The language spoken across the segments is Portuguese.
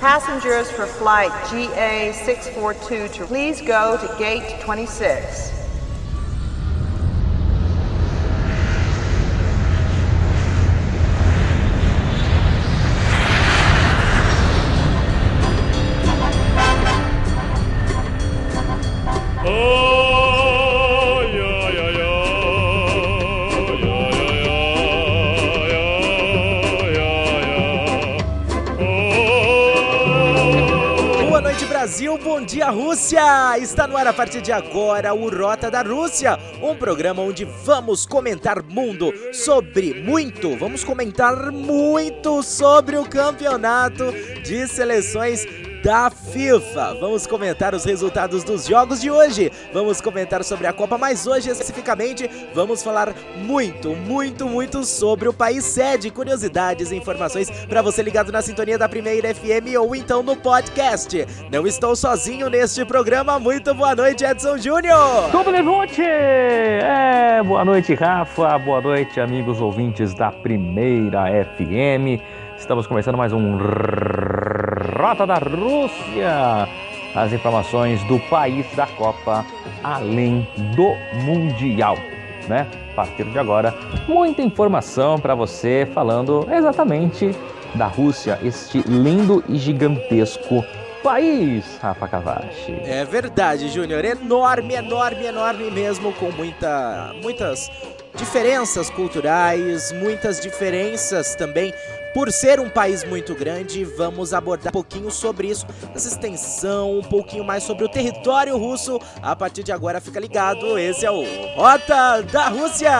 Passengers for flight GA642 to please go to gate 26. Brasil, bom dia Rússia! Está no ar a partir de agora o Rota da Rússia, um programa onde vamos comentar mundo sobre muito, vamos comentar muito sobre o campeonato de seleções da FIFA. Vamos comentar os resultados dos jogos de hoje. Vamos comentar sobre a Copa, mas hoje especificamente vamos falar muito, muito, muito sobre o país sede, curiosidades e informações para você ligado na sintonia da Primeira FM ou então no podcast. Não estou sozinho neste programa. Muito boa noite, Edson Júnior. Tudo levante! É, boa noite, Rafa. Boa noite, amigos ouvintes da Primeira FM. Estamos começando mais um Rota da Rússia. As informações do país da Copa, além do Mundial, né? A partir de agora, muita informação para você falando exatamente da Rússia, este lindo e gigantesco país, Rafa Cavachi. É verdade, Júnior. Enorme, enorme, enorme mesmo, com muita, muitas diferenças culturais, muitas diferenças também por ser um país muito grande, vamos abordar um pouquinho sobre isso, essa extensão, um pouquinho mais sobre o território russo. A partir de agora, fica ligado, esse é o Rota da Rússia!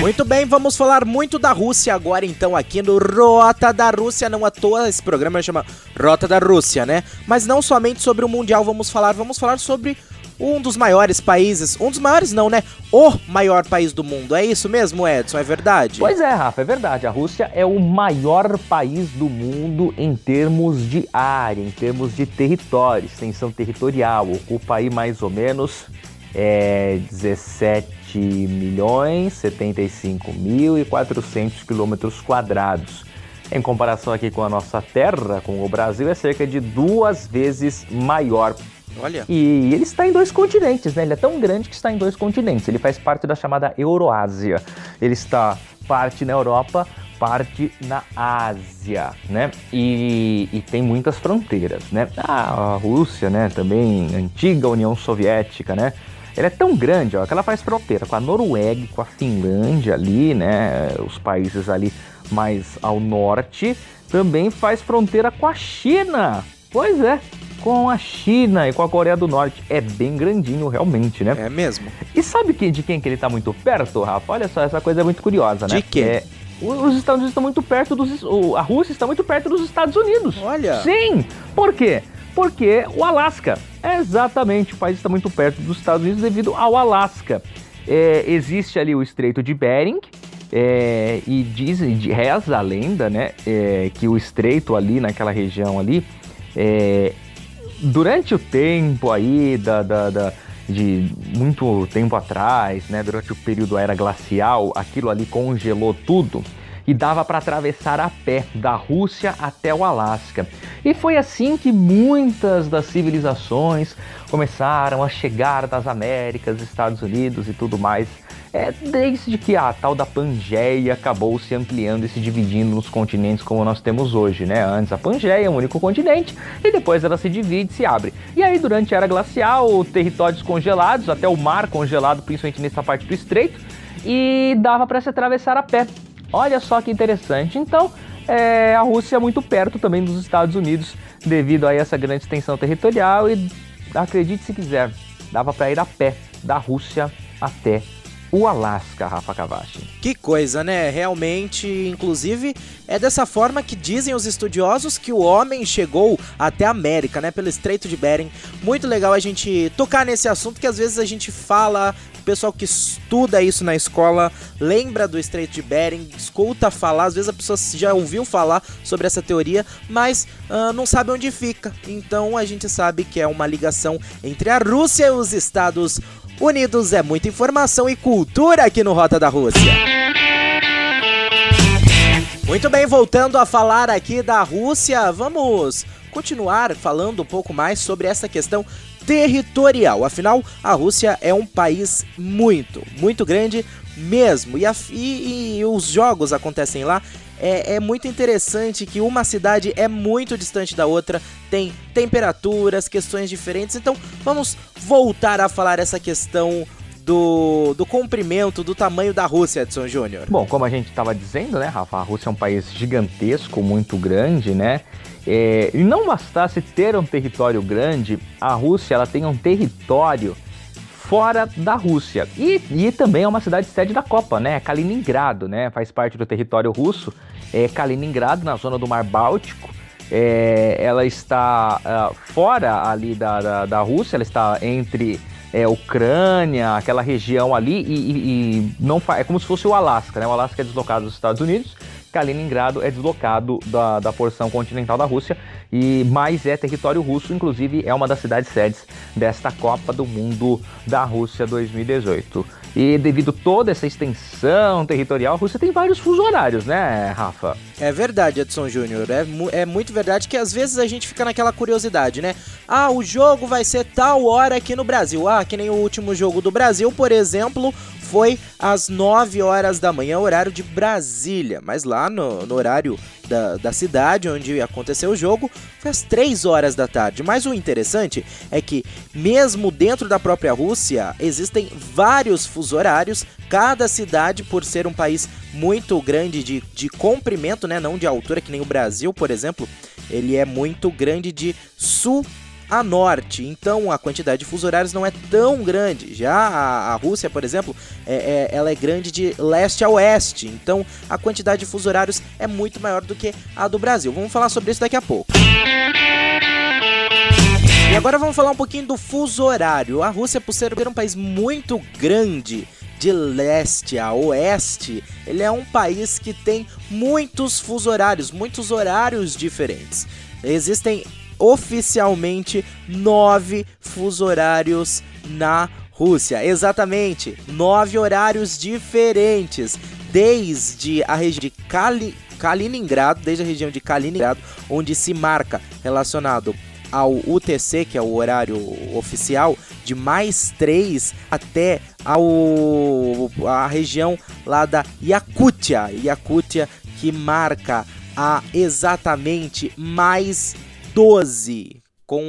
Muito bem, vamos falar muito da Rússia agora então aqui no Rota da Rússia, não à toa esse programa chama Rota da Rússia, né? Mas não somente sobre o Mundial vamos falar, vamos falar sobre um dos maiores países, um dos maiores não, né? O maior país do mundo. É isso mesmo, Edson? É verdade? Pois é, Rafa, é verdade. A Rússia é o maior país do mundo em termos de área, em termos de território, extensão territorial. Ocupa aí mais ou menos é, 17 milhões 75 mil e 400 quilômetros quadrados. Em comparação aqui com a nossa terra, com o Brasil, é cerca de duas vezes maior Olha. E ele está em dois continentes, né? Ele é tão grande que está em dois continentes. Ele faz parte da chamada Euroásia. Ele está parte na Europa, parte na Ásia, né? E, e, tem muitas fronteiras, né? A Rússia, né? Também antiga União Soviética, né? Ela é tão grande, ó, que ela faz fronteira com a Noruega, com a Finlândia ali, né? Os países ali mais ao norte. Também faz fronteira com a China. Pois é, com a China e com a Coreia do Norte. É bem grandinho, realmente, né? É mesmo. E sabe que, de quem que ele está muito perto, Rafa? Olha só, essa coisa é muito curiosa, né? De quê? É, os Estados Unidos estão muito perto dos. A Rússia está muito perto dos Estados Unidos. Olha! Sim! Por quê? Porque o Alasca. É exatamente, o país está muito perto dos Estados Unidos devido ao Alasca. É, existe ali o Estreito de Bering, é, e diz, reza a lenda, né, é, que o estreito ali naquela região ali é, durante o tempo aí da, da, da, de muito tempo atrás, né, durante o período era glacial, aquilo ali congelou tudo e dava para atravessar a pé da Rússia até o Alasca. E foi assim que muitas das civilizações começaram a chegar das Américas, Estados Unidos e tudo mais é desde que a tal da Pangeia acabou se ampliando e se dividindo nos continentes como nós temos hoje, né? Antes a Pangeia é um único continente e depois ela se divide e se abre. E aí durante a era glacial, territórios congelados, até o mar congelado, principalmente nessa parte do estreito, e dava para se atravessar a pé. Olha só que interessante. Então, é, a Rússia é muito perto também dos Estados Unidos devido a essa grande extensão territorial e acredite se quiser, dava para ir a pé da Rússia até o Alasca, Rafa Cavachi. Que coisa, né? Realmente, inclusive, é dessa forma que dizem os estudiosos que o homem chegou até a América, né? Pelo Estreito de Bering. Muito legal a gente tocar nesse assunto que às vezes a gente fala, o pessoal que estuda isso na escola lembra do Estreito de Bering, escuta falar, às vezes a pessoa já ouviu falar sobre essa teoria, mas uh, não sabe onde fica. Então a gente sabe que é uma ligação entre a Rússia e os Estados Unidos é muita informação e cultura aqui no Rota da Rússia. Muito bem, voltando a falar aqui da Rússia, vamos continuar falando um pouco mais sobre essa questão territorial. Afinal, a Rússia é um país muito, muito grande mesmo. E, a, e, e os jogos acontecem lá. É, é, muito interessante que uma cidade é muito distante da outra, tem temperaturas, questões diferentes. Então, vamos voltar a falar essa questão do, do comprimento, do tamanho da Rússia, Edson Júnior? Bom, como a gente estava dizendo, né, Rafa, a Rússia é um país gigantesco, muito grande, né? É, e não bastasse ter um território grande, a Rússia ela tem um território fora da Rússia. E, e também é uma cidade sede da Copa, né? Kaliningrado, né? Faz parte do território russo. É Kaliningrado, na zona do Mar Báltico. É, ela está uh, fora ali da, da, da Rússia, ela está entre é, Ucrânia, aquela região ali, e, e, e não é como se fosse o Alasca, né? O Alasca é deslocado dos Estados Unidos, Kaliningrado é deslocado da, da porção continental da Rússia, e mais é território russo, inclusive é uma das cidades sedes desta Copa do Mundo da Rússia 2018. E devido toda essa extensão territorial, a Rússia tem vários fuso horários, né, Rafa? É verdade, Edson Júnior. É, é muito verdade que às vezes a gente fica naquela curiosidade, né? Ah, o jogo vai ser tal hora aqui no Brasil. Ah, que nem o último jogo do Brasil, por exemplo, foi às 9 horas da manhã, horário de Brasília. Mas lá no, no horário da, da cidade onde aconteceu o jogo, foi às 3 horas da tarde. Mas o interessante é que, mesmo dentro da própria Rússia, existem vários fusos horários. Cada cidade, por ser um país muito grande de, de comprimento, né, não de altura, que nem o Brasil, por exemplo, ele é muito grande de sul a norte. Então a quantidade de fuso horários não é tão grande. Já a, a Rússia, por exemplo, é, é, ela é grande de leste a oeste. Então a quantidade de fuso horários é muito maior do que a do Brasil. Vamos falar sobre isso daqui a pouco. E agora vamos falar um pouquinho do fuso horário. A Rússia, por ser um país muito grande, de leste a oeste, ele é um país que tem muitos fuso horários, muitos horários diferentes. Existem oficialmente nove fuso horários na Rússia. Exatamente, nove horários diferentes, desde a região de Kali, Kaliningrado, desde a região de Kaliningrado, onde se marca relacionado ao UTC, que é o horário oficial, de mais três até ao a região lá da Yakutia, Yakutia que marca a exatamente mais 12 com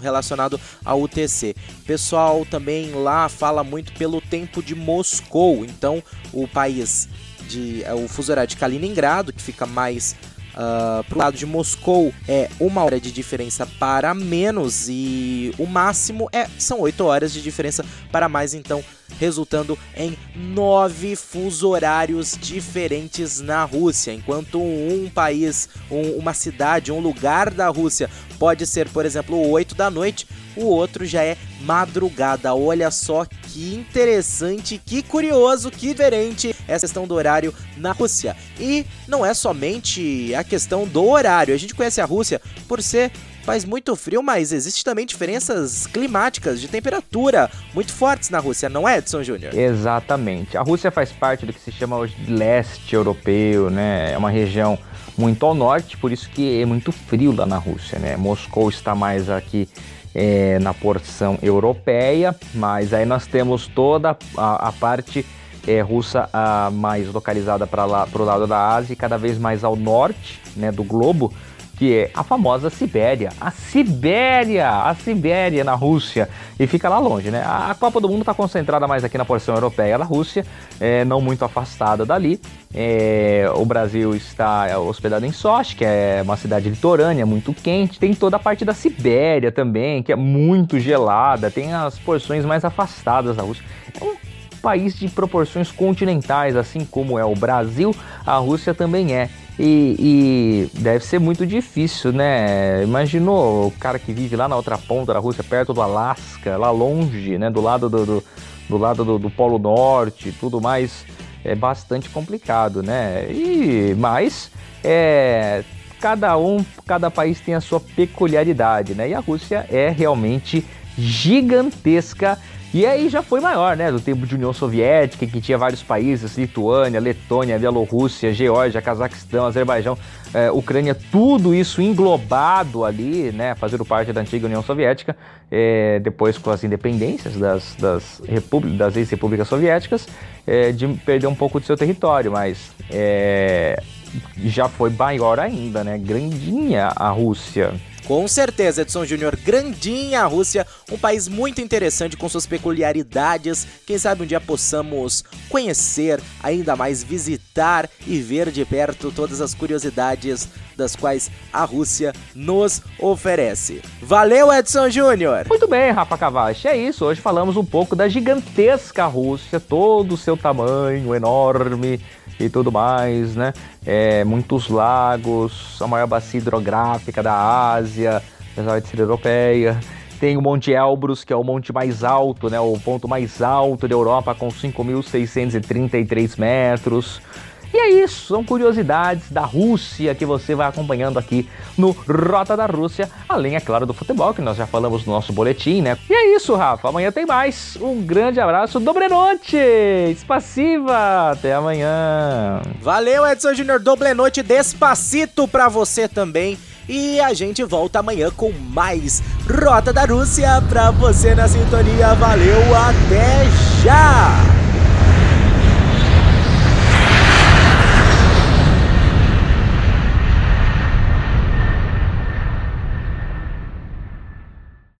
relacionado ao UTC. O pessoal também lá fala muito pelo tempo de Moscou. Então, o país de é o fuso horário de Kaliningrado, que fica mais uh, pro lado de Moscou, é uma hora de diferença para menos e o máximo é são 8 horas de diferença para mais. Então, resultando em nove fuso horários diferentes na Rússia. Enquanto um país, um, uma cidade, um lugar da Rússia pode ser, por exemplo, 8 da noite, o outro já é madrugada. Olha só que interessante, que curioso, que diferente essa questão do horário na Rússia. E não é somente a questão do horário. A gente conhece a Rússia por ser faz muito frio, mas existe também diferenças climáticas de temperatura muito fortes na Rússia, não é, Edson Júnior? Exatamente. A Rússia faz parte do que se chama hoje de leste europeu, né? É uma região muito ao norte, por isso que é muito frio lá na Rússia, né? Moscou está mais aqui é, na porção europeia, mas aí nós temos toda a, a parte é, russa a, mais localizada para lá para o lado da Ásia, cada vez mais ao norte, né, do globo que é a famosa Sibéria. A Sibéria, a Sibéria na Rússia. E fica lá longe, né? A Copa do Mundo está concentrada mais aqui na porção europeia da Rússia, é, não muito afastada dali. É, o Brasil está hospedado em Sochi, que é uma cidade litorânea, muito quente. Tem toda a parte da Sibéria também, que é muito gelada. Tem as porções mais afastadas da Rússia. É um país de proporções continentais, assim como é o Brasil, a Rússia também é. E, e, deve ser muito difícil, né? Imaginou o cara que vive lá na outra ponta da Rússia, perto do Alasca, lá longe, né? Do lado do, do, do lado do, do, Polo Norte, tudo mais. É bastante complicado, né? E mas é, cada um, cada país tem a sua peculiaridade, né? E a Rússia é realmente gigantesca E aí já foi maior, né? Do tempo de União Soviética, que tinha vários países, Lituânia, Letônia, Bielorrússia, Geórgia, Cazaquistão, Azerbaijão, é, Ucrânia, tudo isso englobado ali, né? Fazendo parte da antiga União Soviética, é, depois com as independências das, das, das ex-repúblicas soviéticas, é, de perder um pouco do seu território, mas já foi maior ainda, né? Grandinha a Rússia. Com certeza, Edson Júnior, grandinha a Rússia, um país muito interessante com suas peculiaridades. Quem sabe um dia possamos conhecer, ainda mais visitar e ver de perto todas as curiosidades das quais a Rússia nos oferece. Valeu, Edson Júnior! Muito bem, Rafa Cavache, é isso. Hoje falamos um pouco da gigantesca Rússia, todo o seu tamanho enorme e tudo mais, né? É, muitos lagos, a maior bacia hidrográfica da Ásia, apesar de ser europeia. Tem o Monte Elbrus, que é o monte mais alto, né? O ponto mais alto da Europa, com 5.633 metros. E é isso, são curiosidades da Rússia que você vai acompanhando aqui no Rota da Rússia, além, é claro, do futebol, que nós já falamos no nosso boletim, né? E é isso, Rafa, amanhã tem mais. Um grande abraço, dobre noite, espassiva, até amanhã. Valeu, Edson Júnior, doble noite, despacito pra você também. E a gente volta amanhã com mais Rota da Rússia pra você na sintonia. Valeu, até já!